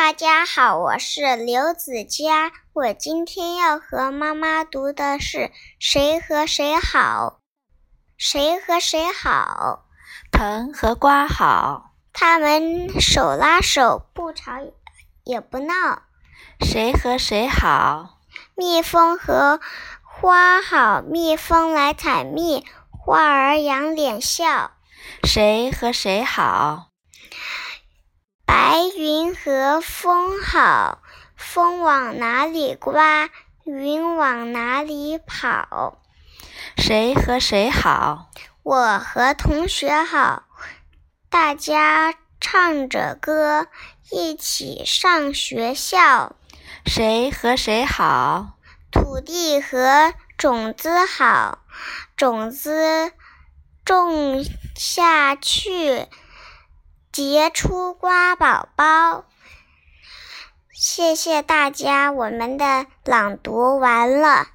大家好，我是刘子佳。我今天要和妈妈读的是《谁和谁好》。谁和谁好？藤和瓜好。他们手拉手，不吵也不闹。谁和谁好？蜜蜂和花好。蜜蜂来采蜜，花儿仰脸笑。谁和谁好？白云和风好，风往哪里刮，云往哪里跑。谁和谁好？我和同学好，大家唱着歌，一起上学校。谁和谁好？土地和种子好，种子种下去。杰出瓜宝宝，谢谢大家，我们的朗读完了。